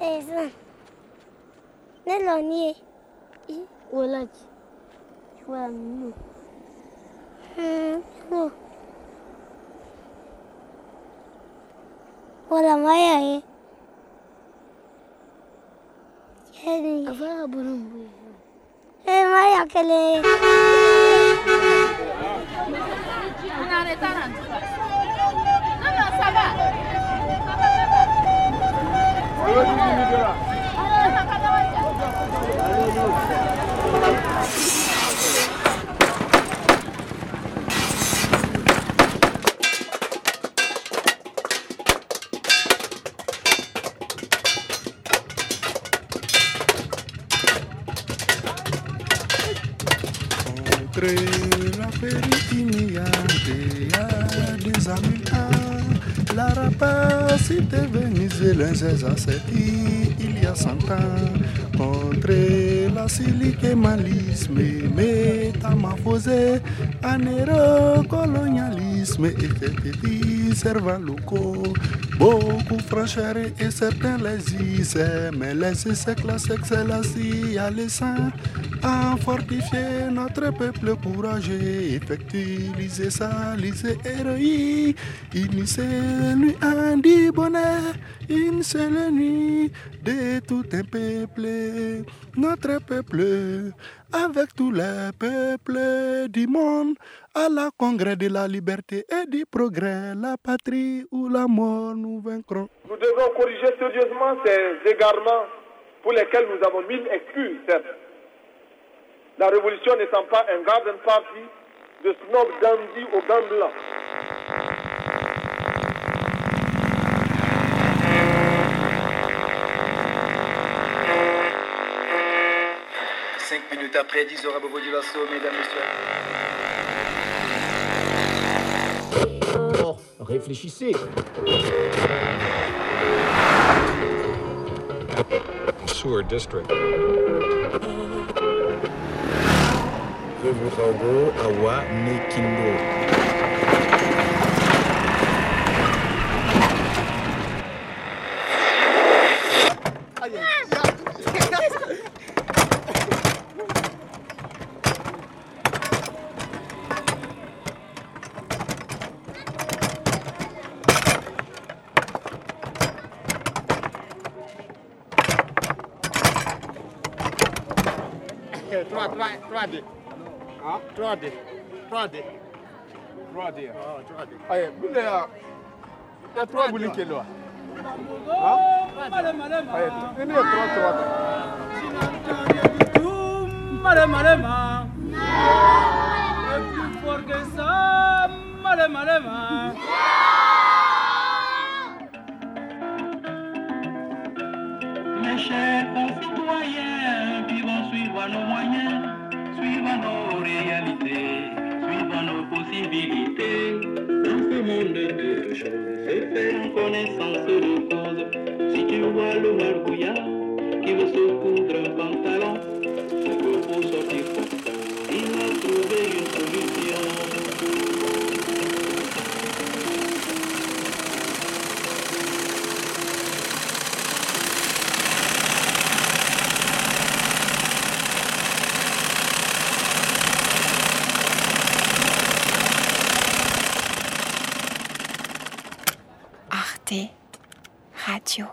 ẹ̀sán mélòó ni ìwọ lọ́jì ìwọ àmì nù. Wala maya ye. Yeni. Kafaya bunun bu. E maya kele. Ana retaran. Sabah. Entre la péritignante, y a des amis. La rapacité vénézuélienne, c'est il y a cent ans. Contre la silique et malisme, métamorphosé, anéro-colonialisme, et servants locaux. Beaucoup franchir et certains les essaient, mais laisser ces classes excellencies à l'essence à fortifier notre peuple courageux, effectualiser sa lycée héroïque, initier lui un dit bonheur, une seule nuit de tout un peuple, notre peuple, avec tous les peuples du monde, à la congrès de la liberté et du progrès, la patrie ou la mort, nous vaincrons. Nous devons corriger sérieusement ces égarements pour lesquels nous avons mille excuses, certes. La révolution n'étant pas un garden party de snob dandy aux gants blancs. minutes après 10 heures à Beauvau du Lasso, mesdames, messieurs. Réfléchissez. Sewer District. 3, 3, 3D. 3D. 3D. 3D. Oh, 3D. Allez, vous voulez... Il 3 qui est là. Hein? Allez, il y a 3, 3. Malem, plus fort que ça. Nos moyens, suivant nos réalités, suivant nos possibilités. Dans ce monde de choses, se fait en connaissance de cause. Si tu vois le margouillard qui veut se coudre un pantalon, c'est que pour sortir il a trouvé une Radio.com